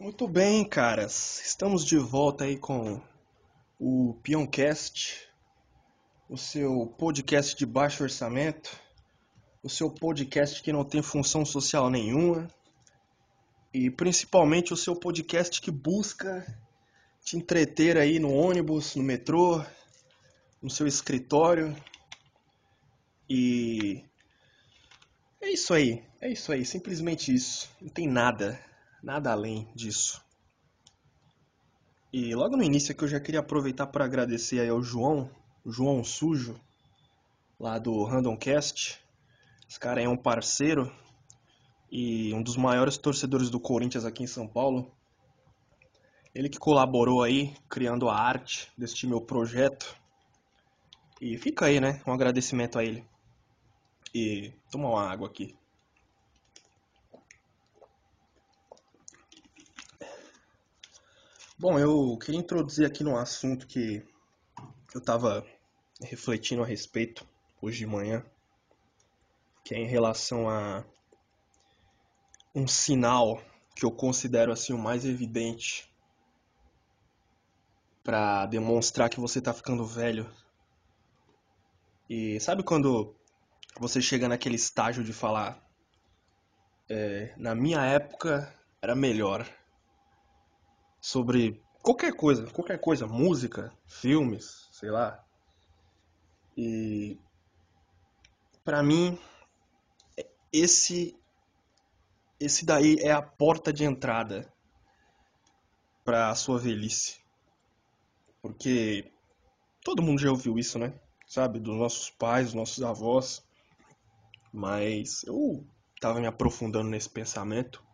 Muito bem, caras. Estamos de volta aí com o Peoncast, o seu podcast de baixo orçamento, o seu podcast que não tem função social nenhuma e principalmente o seu podcast que busca te entreter aí no ônibus, no metrô, no seu escritório. E é isso aí, é isso aí, simplesmente isso. Não tem nada, nada além disso. E logo no início aqui eu já queria aproveitar para agradecer aí ao João, João Sujo, lá do Randomcast. Esse cara é um parceiro e um dos maiores torcedores do Corinthians aqui em São Paulo. Ele que colaborou aí, criando a arte deste meu projeto. E fica aí, né? Um agradecimento a ele. E toma uma água aqui. Bom, eu queria introduzir aqui num assunto que eu estava refletindo a respeito hoje de manhã, que é em relação a um sinal que eu considero assim o mais evidente para demonstrar que você está ficando velho. E sabe quando você chega naquele estágio de falar, é, na minha época era melhor sobre qualquer coisa, qualquer coisa, música, filmes, sei lá. E para mim esse esse daí é a porta de entrada para a sua velhice. Porque todo mundo já ouviu isso, né? Sabe, dos nossos pais, dos nossos avós. Mas eu estava me aprofundando nesse pensamento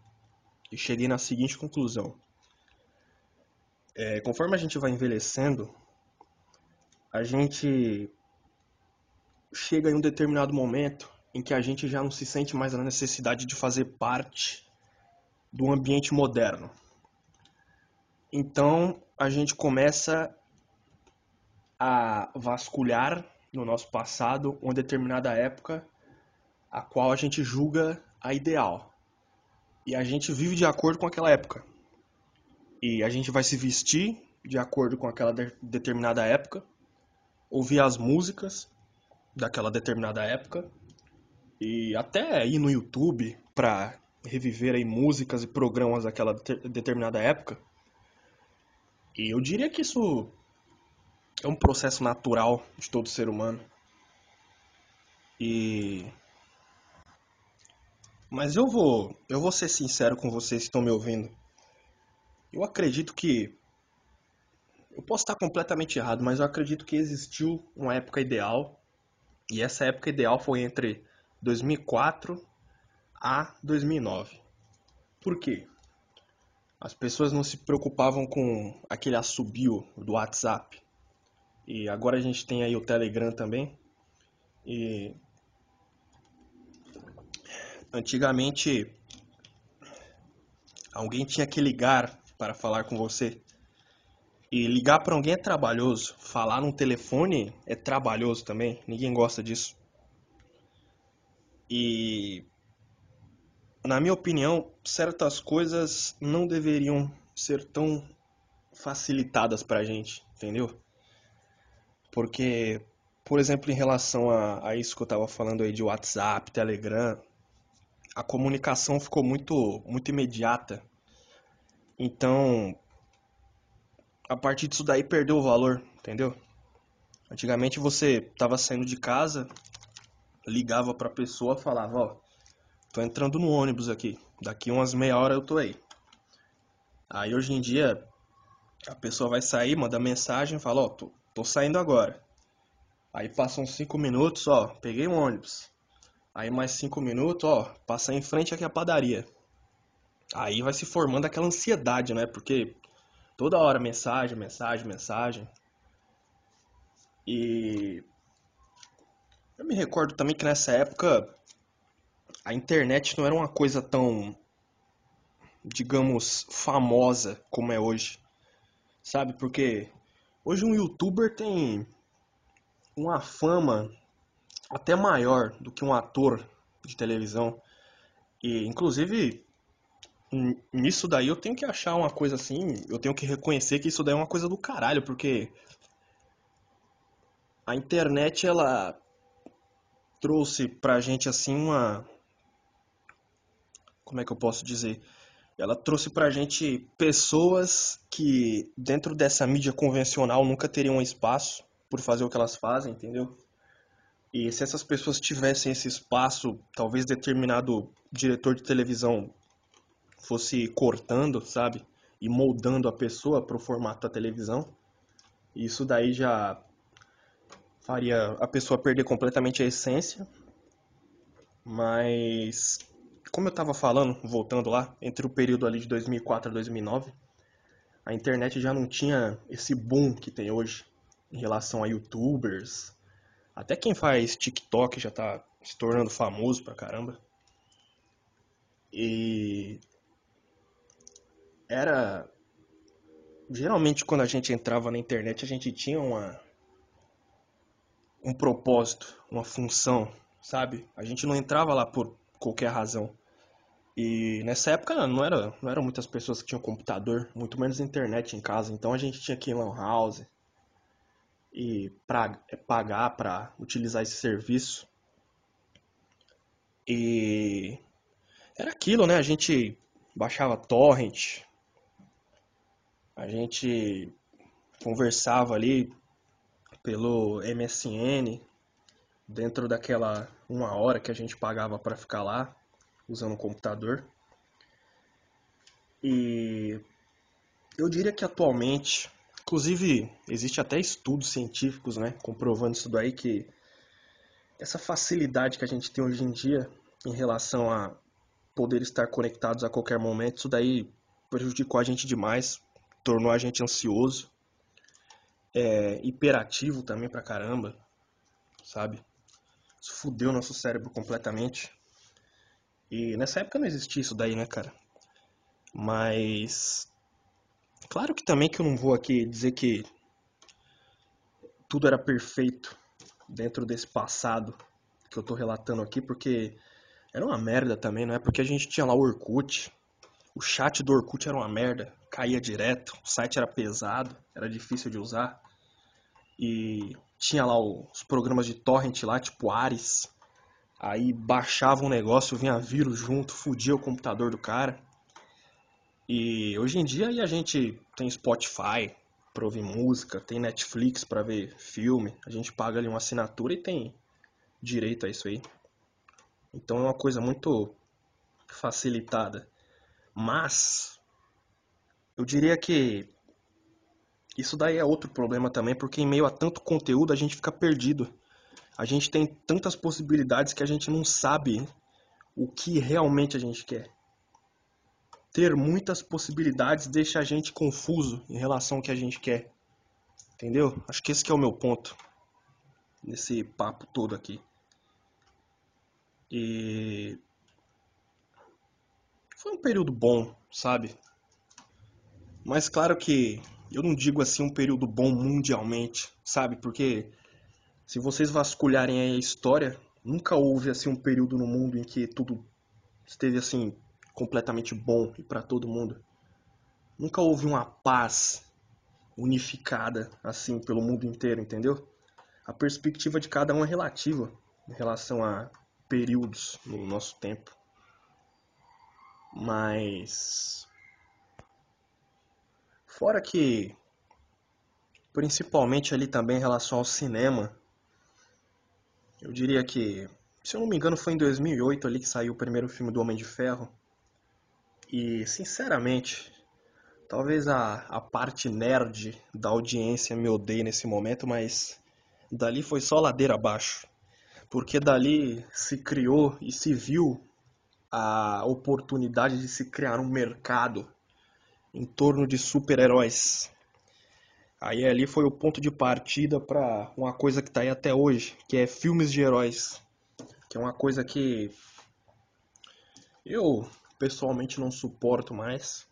e cheguei na seguinte conclusão. É, conforme a gente vai envelhecendo, a gente chega em um determinado momento em que a gente já não se sente mais na necessidade de fazer parte do ambiente moderno. Então a gente começa a vasculhar no nosso passado uma determinada época a qual a gente julga a ideal. E a gente vive de acordo com aquela época. E a gente vai se vestir de acordo com aquela de determinada época, ouvir as músicas daquela determinada época e até ir no YouTube para reviver aí músicas e programas daquela de determinada época. E eu diria que isso é um processo natural de todo ser humano. E mas eu vou, eu vou ser sincero com vocês que estão me ouvindo. Eu acredito que. Eu posso estar completamente errado, mas eu acredito que existiu uma época ideal. E essa época ideal foi entre 2004 a 2009. Por quê? As pessoas não se preocupavam com aquele assobio do WhatsApp. E agora a gente tem aí o Telegram também. E antigamente alguém tinha que ligar para falar com você. E ligar para alguém é trabalhoso. Falar num telefone é trabalhoso também. Ninguém gosta disso. E na minha opinião, certas coisas não deveriam ser tão facilitadas pra gente, entendeu? Porque, por exemplo, em relação a, a isso que eu tava falando aí de WhatsApp, Telegram, a comunicação ficou muito, muito imediata então, a partir disso daí perdeu o valor, entendeu? Antigamente você tava saindo de casa, ligava pra pessoa, falava, ó, tô entrando no ônibus aqui, daqui umas meia hora eu tô aí. Aí hoje em dia a pessoa vai sair, manda mensagem, fala, ó, tô, tô saindo agora. Aí passam cinco minutos, ó, peguei um ônibus. Aí mais cinco minutos, ó, passei em frente aqui a padaria. Aí vai se formando aquela ansiedade, né? Porque toda hora mensagem, mensagem, mensagem. E eu me recordo também que nessa época a internet não era uma coisa tão, digamos, famosa como é hoje. Sabe? Porque hoje um youtuber tem uma fama até maior do que um ator de televisão. E inclusive nisso daí eu tenho que achar uma coisa assim, eu tenho que reconhecer que isso daí é uma coisa do caralho, porque a internet ela trouxe pra gente assim uma, como é que eu posso dizer? Ela trouxe pra gente pessoas que dentro dessa mídia convencional nunca teriam espaço por fazer o que elas fazem, entendeu? E se essas pessoas tivessem esse espaço, talvez determinado diretor de televisão fosse cortando, sabe? E moldando a pessoa pro formato da televisão. Isso daí já faria a pessoa perder completamente a essência. Mas, como eu tava falando, voltando lá, entre o período ali de 2004 a 2009, a internet já não tinha esse boom que tem hoje em relação a YouTubers. Até quem faz TikTok já tá se tornando famoso pra caramba. E era. Geralmente, quando a gente entrava na internet, a gente tinha uma, um propósito, uma função, sabe? A gente não entrava lá por qualquer razão. E nessa época não era, não eram muitas pessoas que tinham computador, muito menos internet em casa. Então a gente tinha que ir lan house e pra, pagar para utilizar esse serviço. E era aquilo, né? A gente baixava torrent, a gente conversava ali pelo MSN, dentro daquela uma hora que a gente pagava para ficar lá usando o computador. E eu diria que atualmente, inclusive existe até estudos científicos, né, comprovando isso daí que essa facilidade que a gente tem hoje em dia em relação a poder estar conectados a qualquer momento, isso daí prejudicou a gente demais, tornou a gente ansioso, é, hiperativo também pra caramba, sabe? Isso fudeu nosso cérebro completamente. E nessa época não existia isso daí, né, cara? Mas claro que também que eu não vou aqui dizer que tudo era perfeito dentro desse passado que eu tô relatando aqui, porque era uma merda também, não é? Porque a gente tinha lá o Orkut, o chat do Orkut era uma merda, caía direto, o site era pesado, era difícil de usar. E tinha lá os programas de torrent lá, tipo Ares. Aí baixava um negócio, vinha vírus junto, fudia o computador do cara. E hoje em dia a gente tem Spotify pra ouvir música, tem Netflix pra ver filme, a gente paga ali uma assinatura e tem direito a isso aí. Então é uma coisa muito facilitada. Mas eu diria que isso daí é outro problema também, porque em meio a tanto conteúdo a gente fica perdido. A gente tem tantas possibilidades que a gente não sabe o que realmente a gente quer. Ter muitas possibilidades deixa a gente confuso em relação ao que a gente quer. Entendeu? Acho que esse que é o meu ponto nesse papo todo aqui. E foi um período bom, sabe? Mas claro que eu não digo assim um período bom mundialmente, sabe? Porque se vocês vasculharem a história, nunca houve assim um período no mundo em que tudo esteve assim completamente bom e para todo mundo. Nunca houve uma paz unificada assim pelo mundo inteiro, entendeu? A perspectiva de cada um é relativa em relação a períodos no nosso tempo. Mas fora que principalmente ali também em relação ao cinema, eu diria que, se eu não me engano, foi em 2008 ali que saiu o primeiro filme do Homem de Ferro. E, sinceramente, talvez a, a parte nerd da audiência me odeie nesse momento, mas dali foi só ladeira abaixo. Porque dali se criou e se viu a oportunidade de se criar um mercado em torno de super-heróis. Aí ali foi o ponto de partida para uma coisa que tá aí até hoje, que é filmes de heróis, que é uma coisa que eu pessoalmente não suporto mais.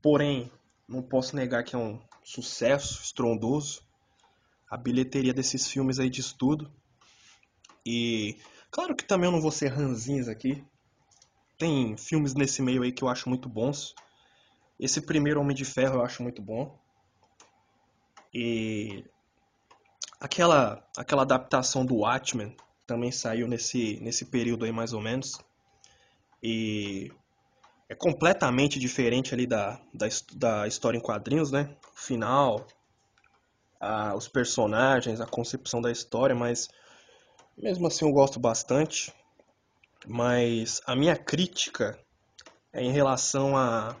Porém, não posso negar que é um sucesso estrondoso. A bilheteria desses filmes aí diz tudo. E claro que também eu não vou ser ranzinhos aqui tem filmes nesse meio aí que eu acho muito bons. Esse primeiro Homem de Ferro eu acho muito bom. E aquela aquela adaptação do Watchmen também saiu nesse nesse período aí mais ou menos. E é completamente diferente ali da, da, da história em quadrinhos, né? O final, a, os personagens, a concepção da história, mas mesmo assim eu gosto bastante. Mas a minha crítica é em relação a,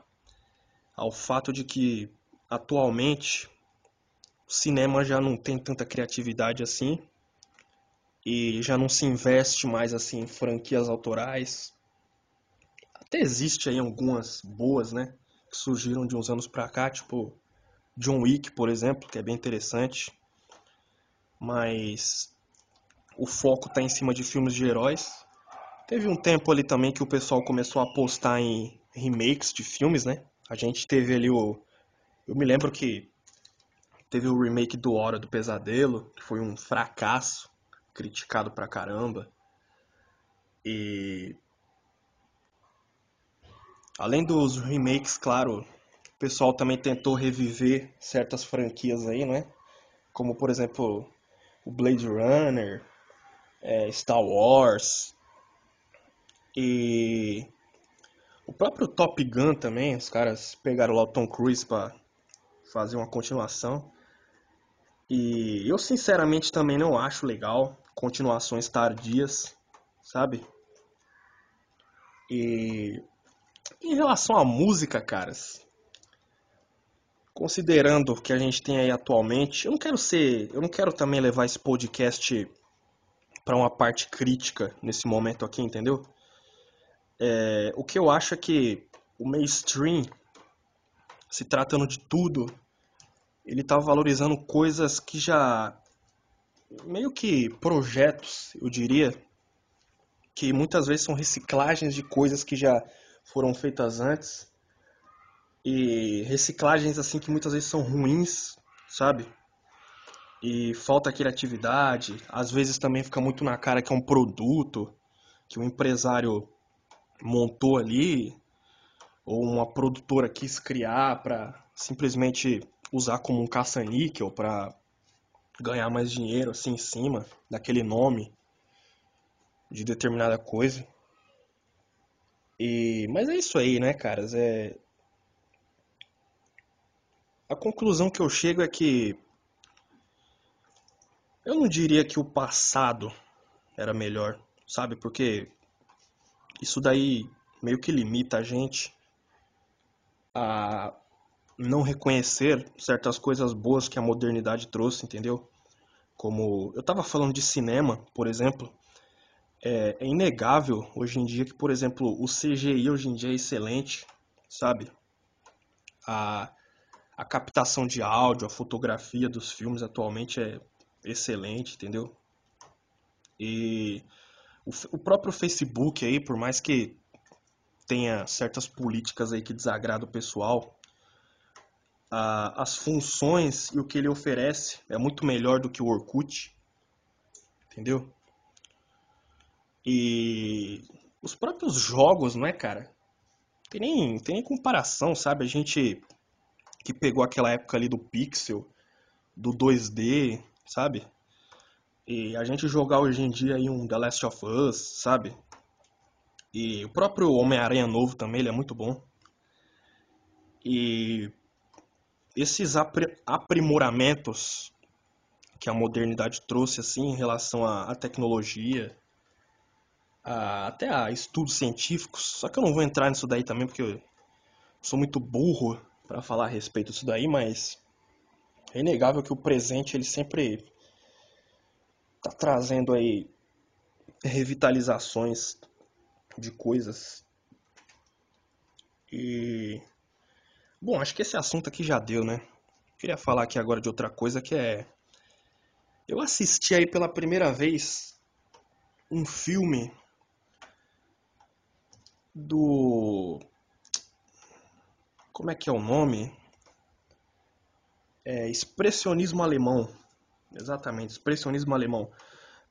ao fato de que atualmente o cinema já não tem tanta criatividade assim e já não se investe mais assim em franquias autorais. Até existe aí algumas boas, né, que surgiram de uns anos pra cá, tipo John Wick, por exemplo, que é bem interessante. Mas o foco está em cima de filmes de heróis. Teve um tempo ali também que o pessoal começou a apostar em remakes de filmes, né? A gente teve ali o. Eu me lembro que teve o remake do Hora do Pesadelo, que foi um fracasso, criticado pra caramba. E. Além dos remakes, claro, o pessoal também tentou reviver certas franquias aí, né? Como por exemplo o Blade Runner, é, Star Wars e o próprio Top Gun também. Os caras pegaram lá o Tom Cruise para fazer uma continuação. E eu sinceramente também não acho legal continuações tardias, sabe? E em relação à música, caras, considerando o que a gente tem aí atualmente, eu não quero ser, eu não quero também levar esse podcast para uma parte crítica nesse momento aqui, entendeu? É, o que eu acho é que o mainstream, se tratando de tudo, ele tá valorizando coisas que já meio que projetos, eu diria, que muitas vezes são reciclagens de coisas que já foram feitas antes e reciclagens assim que muitas vezes são ruins, sabe? e falta criatividade. Às vezes também fica muito na cara que é um produto que o empresário montou ali ou uma produtora quis criar para simplesmente usar como um caça-níquel para ganhar mais dinheiro assim em cima daquele nome de determinada coisa. E mas é isso aí, né, caras? É a conclusão que eu chego é que eu não diria que o passado era melhor, sabe? Porque isso daí meio que limita a gente a não reconhecer certas coisas boas que a modernidade trouxe, entendeu? Como eu tava falando de cinema, por exemplo, é, é inegável hoje em dia que, por exemplo, o CGI hoje em dia é excelente, sabe? A, a captação de áudio, a fotografia dos filmes atualmente é excelente, entendeu? E o, o próprio Facebook aí, por mais que tenha certas políticas aí que desagradam o pessoal, a, as funções e o que ele oferece é muito melhor do que o Orkut, entendeu? E os próprios jogos, não é, cara? Tem nem, tem nem comparação, sabe? A gente que pegou aquela época ali do Pixel, do 2D, sabe? E a gente jogar hoje em dia aí um The Last of Us, sabe? E o próprio Homem-Aranha novo também, ele é muito bom. E esses aprimoramentos que a modernidade trouxe assim em relação à, tecnologia, a, até a estudos científicos. Só que eu não vou entrar nisso daí também porque eu sou muito burro para falar a respeito disso daí, mas é inegável que o presente ele sempre está trazendo aí revitalizações de coisas. E bom, acho que esse assunto aqui já deu, né? Queria falar aqui agora de outra coisa que é eu assisti aí pela primeira vez um filme do como é que é o nome? É, expressionismo alemão. Exatamente, expressionismo alemão.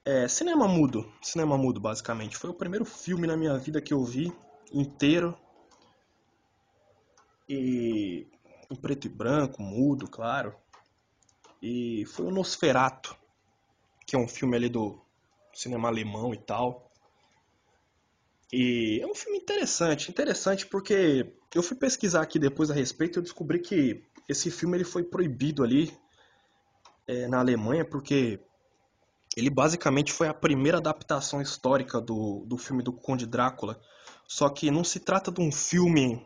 É, cinema mudo, cinema mudo basicamente. Foi o primeiro filme na minha vida que eu vi inteiro e em preto e branco, mudo, claro. E foi o Nosferato, que é um filme ali do cinema alemão e tal. E é um filme interessante, interessante porque eu fui pesquisar aqui depois a respeito e eu descobri que esse filme ele foi proibido ali é, na Alemanha porque ele basicamente foi a primeira adaptação histórica do, do filme do Conde Drácula. Só que não se trata de um filme,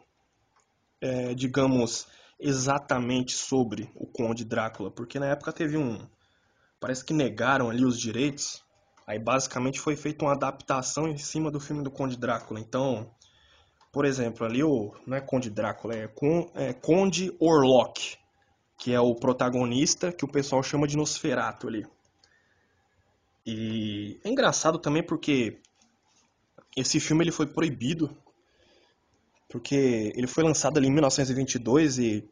é, digamos, exatamente sobre o Conde Drácula, porque na época teve um. Parece que negaram ali os direitos. Aí basicamente foi feita uma adaptação em cima do filme do Conde Drácula. Então, por exemplo, ali o. Não é Conde Drácula, é, Con, é Conde Orlok, que é o protagonista que o pessoal chama de Nosferato ali. E é engraçado também porque esse filme ele foi proibido porque ele foi lançado ali em 1922 e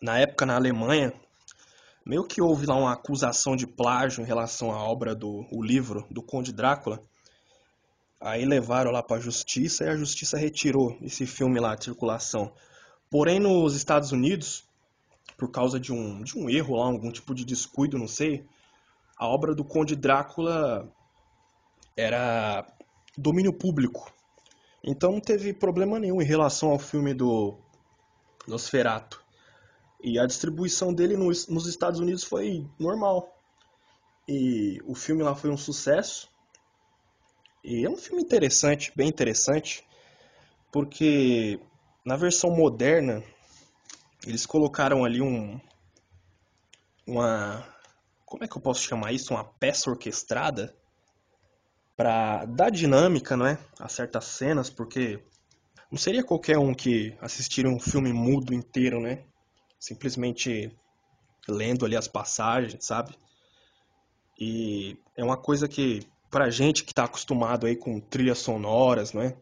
na época na Alemanha meio que houve lá uma acusação de plágio em relação à obra do o livro do Conde Drácula. Aí levaram lá para a justiça e a justiça retirou esse filme lá de circulação. Porém nos Estados Unidos, por causa de um de um erro lá, algum tipo de descuido, não sei, a obra do Conde Drácula era domínio público. Então não teve problema nenhum em relação ao filme do Nosferatu. E a distribuição dele nos, nos Estados Unidos foi normal. E o filme lá foi um sucesso. E é um filme interessante, bem interessante, porque na versão moderna eles colocaram ali um uma como é que eu posso chamar isso? Uma peça orquestrada para dar dinâmica, não é? A certas cenas, porque não seria qualquer um que assistiria um filme mudo inteiro, né? Simplesmente lendo ali as passagens, sabe? E é uma coisa que pra gente que tá acostumado aí com trilhas sonoras, né?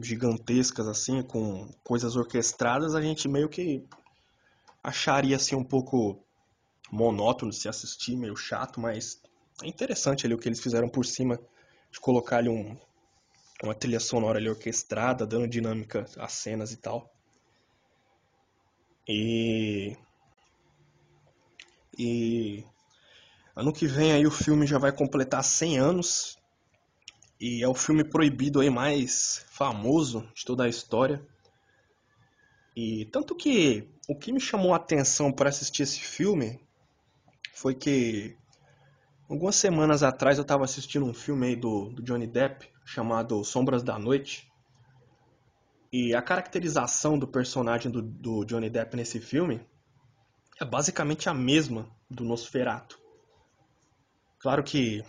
Gigantescas assim, com coisas orquestradas, a gente meio que acharia assim um pouco monótono se assistir, meio chato, mas é interessante ali o que eles fizeram por cima de colocar ali um, uma trilha sonora ali orquestrada, dando dinâmica às cenas e tal. E e ano que vem aí o filme já vai completar 100 anos e é o filme proibido aí mais famoso de toda a história. E tanto que o que me chamou a atenção para assistir esse filme foi que algumas semanas atrás eu estava assistindo um filme aí do, do Johnny Depp chamado Sombras da Noite. E a caracterização do personagem do, do Johnny Depp nesse filme é basicamente a mesma do Nosferatu. Claro que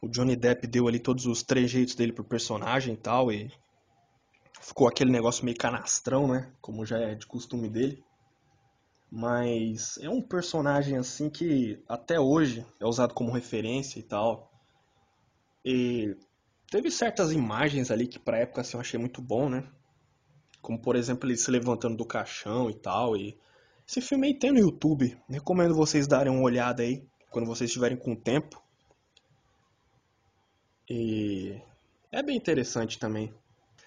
o Johnny Depp deu ali todos os trejeitos dele pro personagem e tal, e ficou aquele negócio meio canastrão, né? Como já é de costume dele. Mas é um personagem assim que até hoje é usado como referência e tal. E teve certas imagens ali que pra época assim, eu achei muito bom, né? Como por exemplo ele se levantando do caixão e tal. E esse filme aí tem no YouTube. Recomendo vocês darem uma olhada aí quando vocês estiverem com tempo. E é bem interessante também.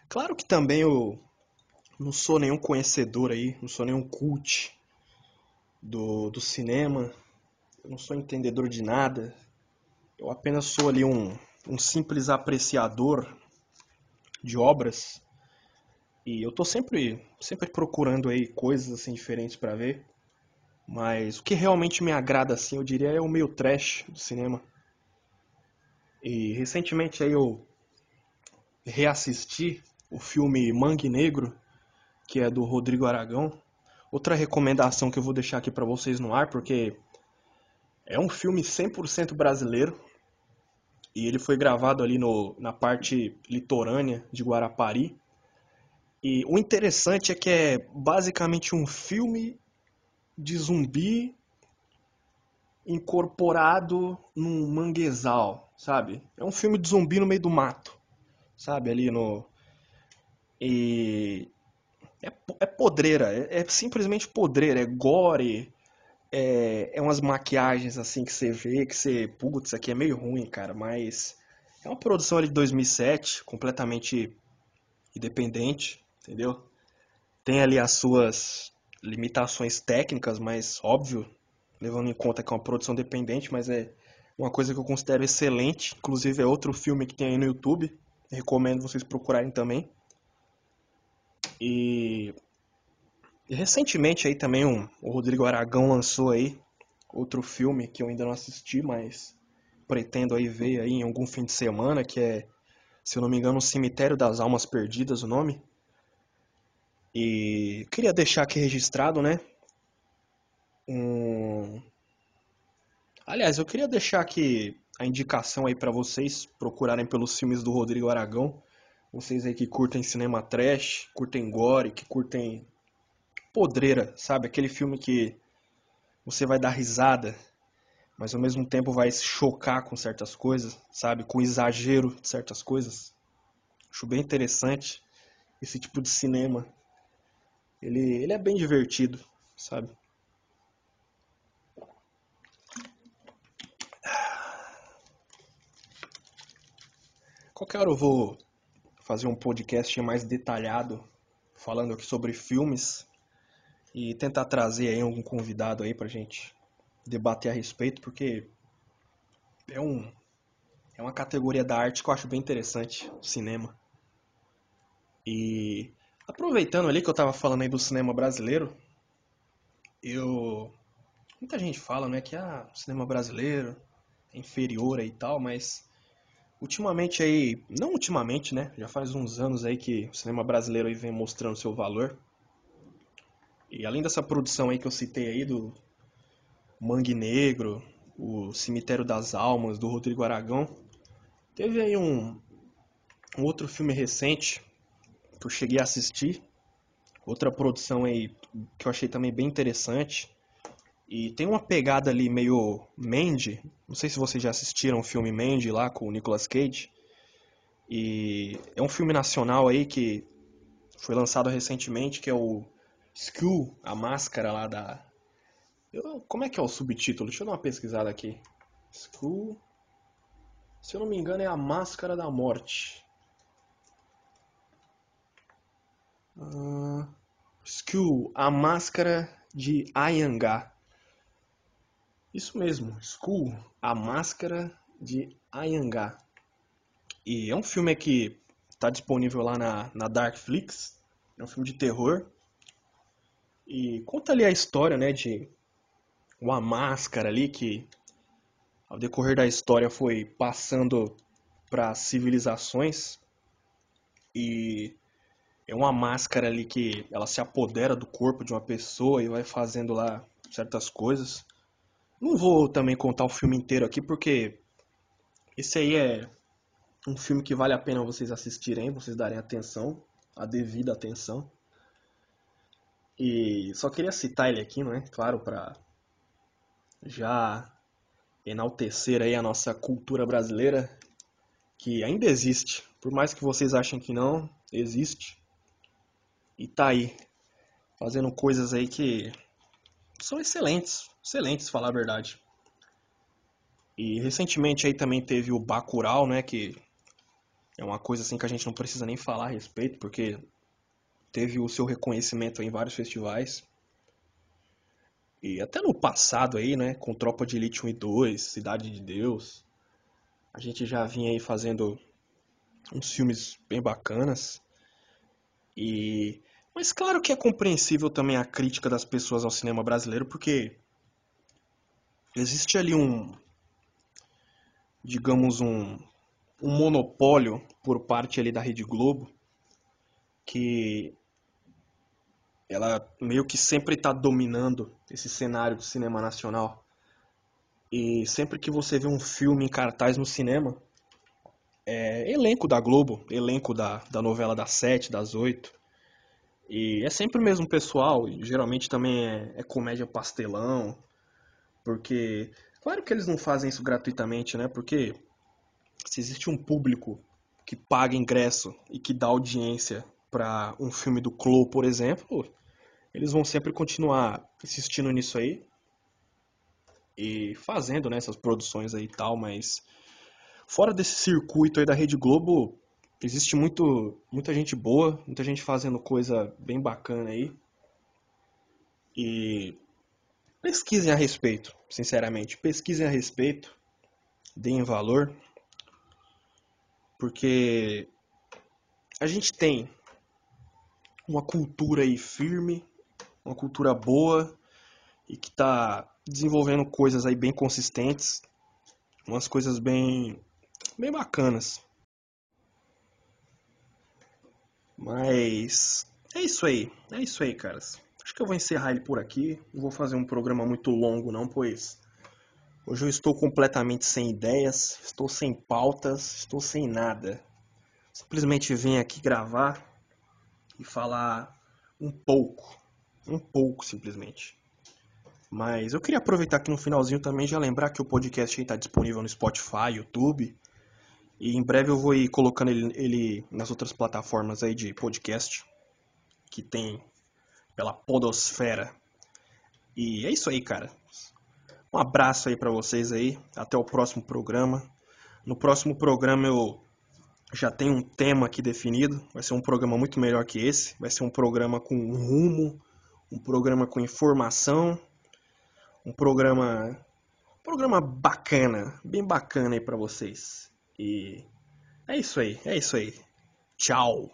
Claro que também eu não sou nenhum conhecedor aí, não sou nenhum cult do, do cinema. Eu não sou entendedor de nada. Eu apenas sou ali um, um simples apreciador de obras. E eu tô sempre, sempre procurando aí coisas assim diferentes para ver. Mas o que realmente me agrada assim, eu diria, é o meio trash do cinema. E recentemente aí eu reassisti o filme Mangue Negro, que é do Rodrigo Aragão. Outra recomendação que eu vou deixar aqui para vocês no ar, porque é um filme 100% brasileiro e ele foi gravado ali no, na parte litorânea de Guarapari. E o interessante é que é basicamente um filme de zumbi incorporado num manguezal, sabe? É um filme de zumbi no meio do mato, sabe? Ali no. E é, é podreira, é, é, simplesmente podreira, é gore, é, é umas maquiagens assim que você vê, que você, putz, isso aqui é meio ruim, cara, mas é uma produção ali de 2007, completamente independente, entendeu? Tem ali as suas limitações técnicas, mas óbvio, levando em conta que é uma produção dependente, mas é uma coisa que eu considero excelente. Inclusive é outro filme que tem aí no YouTube. Recomendo vocês procurarem também. E, e recentemente aí também um, o Rodrigo Aragão lançou aí outro filme que eu ainda não assisti, mas pretendo aí ver aí em algum fim de semana, que é, se eu não me engano, o Cemitério das Almas Perdidas, o nome. E queria deixar aqui registrado, né? Aliás, eu queria deixar aqui a indicação aí para vocês procurarem pelos filmes do Rodrigo Aragão. Vocês aí que curtem cinema trash, curtem gore, que curtem podreira, sabe? Aquele filme que você vai dar risada, mas ao mesmo tempo vai se chocar com certas coisas, sabe? Com exagero de certas coisas. Acho bem interessante esse tipo de cinema. Ele, ele é bem divertido, sabe? Qualquer hora eu vou fazer um podcast mais detalhado falando aqui sobre filmes e tentar trazer aí algum convidado aí pra gente debater a respeito, porque é um é uma categoria da arte que eu acho bem interessante, cinema. E aproveitando ali que eu tava falando aí do cinema brasileiro, eu muita gente fala, né, que ah, o cinema brasileiro é inferior aí e tal, mas ultimamente aí, não ultimamente, né, já faz uns anos aí que o cinema brasileiro aí vem mostrando seu valor. E além dessa produção aí que eu citei aí do Mangue Negro, o Cemitério das Almas do Rodrigo Aragão, teve aí um, um outro filme recente que eu cheguei a assistir, outra produção aí que eu achei também bem interessante. E tem uma pegada ali meio Mandy, não sei se vocês já assistiram o filme Mandy lá com o Nicolas Cage. E é um filme nacional aí que foi lançado recentemente, que é o Skull, a máscara lá da. Eu, como é que é o subtítulo? Deixa eu dar uma pesquisada aqui. Skull. Se eu não me engano, é a máscara da morte. Uh, Skull, a máscara de Ayangá. Isso mesmo, Skull, a máscara de Ayangá. E é um filme que está disponível lá na, na Darkflix. É um filme de terror. E conta ali a história, né, de uma máscara ali que ao decorrer da história foi passando para civilizações e é uma máscara ali que ela se apodera do corpo de uma pessoa e vai fazendo lá certas coisas. Não vou também contar o filme inteiro aqui porque esse aí é um filme que vale a pena vocês assistirem, vocês darem atenção, a devida atenção. E só queria citar ele aqui, não é? Claro, para já enaltecer aí a nossa cultura brasileira, que ainda existe. Por mais que vocês achem que não, existe. E tá aí, fazendo coisas aí que são excelentes, excelentes, falar a verdade. E recentemente aí também teve o Bacurau, né, que é uma coisa assim que a gente não precisa nem falar a respeito, porque teve o seu reconhecimento em vários festivais. E até no passado aí, né, com Tropa de Elite 1 e 2, Cidade de Deus, a gente já vinha aí fazendo uns filmes bem bacanas. E mas claro que é compreensível também a crítica das pessoas ao cinema brasileiro, porque existe ali um digamos um, um monopólio por parte ali da Rede Globo que ela meio que sempre está dominando esse cenário do cinema nacional. E sempre que você vê um filme em cartaz no cinema, é elenco da Globo, elenco da, da novela das sete, das oito. E é sempre o mesmo pessoal, geralmente também é, é comédia pastelão, porque claro que eles não fazem isso gratuitamente, né? Porque se existe um público que paga ingresso e que dá audiência para um filme do Clo, por exemplo, eles vão sempre continuar insistindo nisso aí e fazendo né, essas produções aí e tal, mas fora desse circuito aí da Rede Globo, existe muito, muita gente boa, muita gente fazendo coisa bem bacana aí. E pesquisem a respeito, sinceramente. Pesquisem a respeito, deem valor, porque a gente tem uma cultura aí firme, uma cultura boa e que está desenvolvendo coisas aí bem consistentes, umas coisas bem bem bacanas. Mas é isso aí, é isso aí, caras. Acho que eu vou encerrar ele por aqui. Não vou fazer um programa muito longo, não, pois hoje eu estou completamente sem ideias, estou sem pautas, estou sem nada. Simplesmente vim aqui gravar e falar um pouco, um pouco simplesmente. Mas eu queria aproveitar aqui no finalzinho também já lembrar que o podcast está disponível no Spotify, YouTube e em breve eu vou ir colocando ele, ele nas outras plataformas aí de podcast que tem pela podosfera. E é isso aí, cara. Um abraço aí para vocês aí. Até o próximo programa. No próximo programa eu já tenho um tema aqui definido. Vai ser um programa muito melhor que esse. Vai ser um programa com rumo, um programa com informação, um programa, um programa bacana, bem bacana aí para vocês. E é isso aí, é isso aí. Tchau.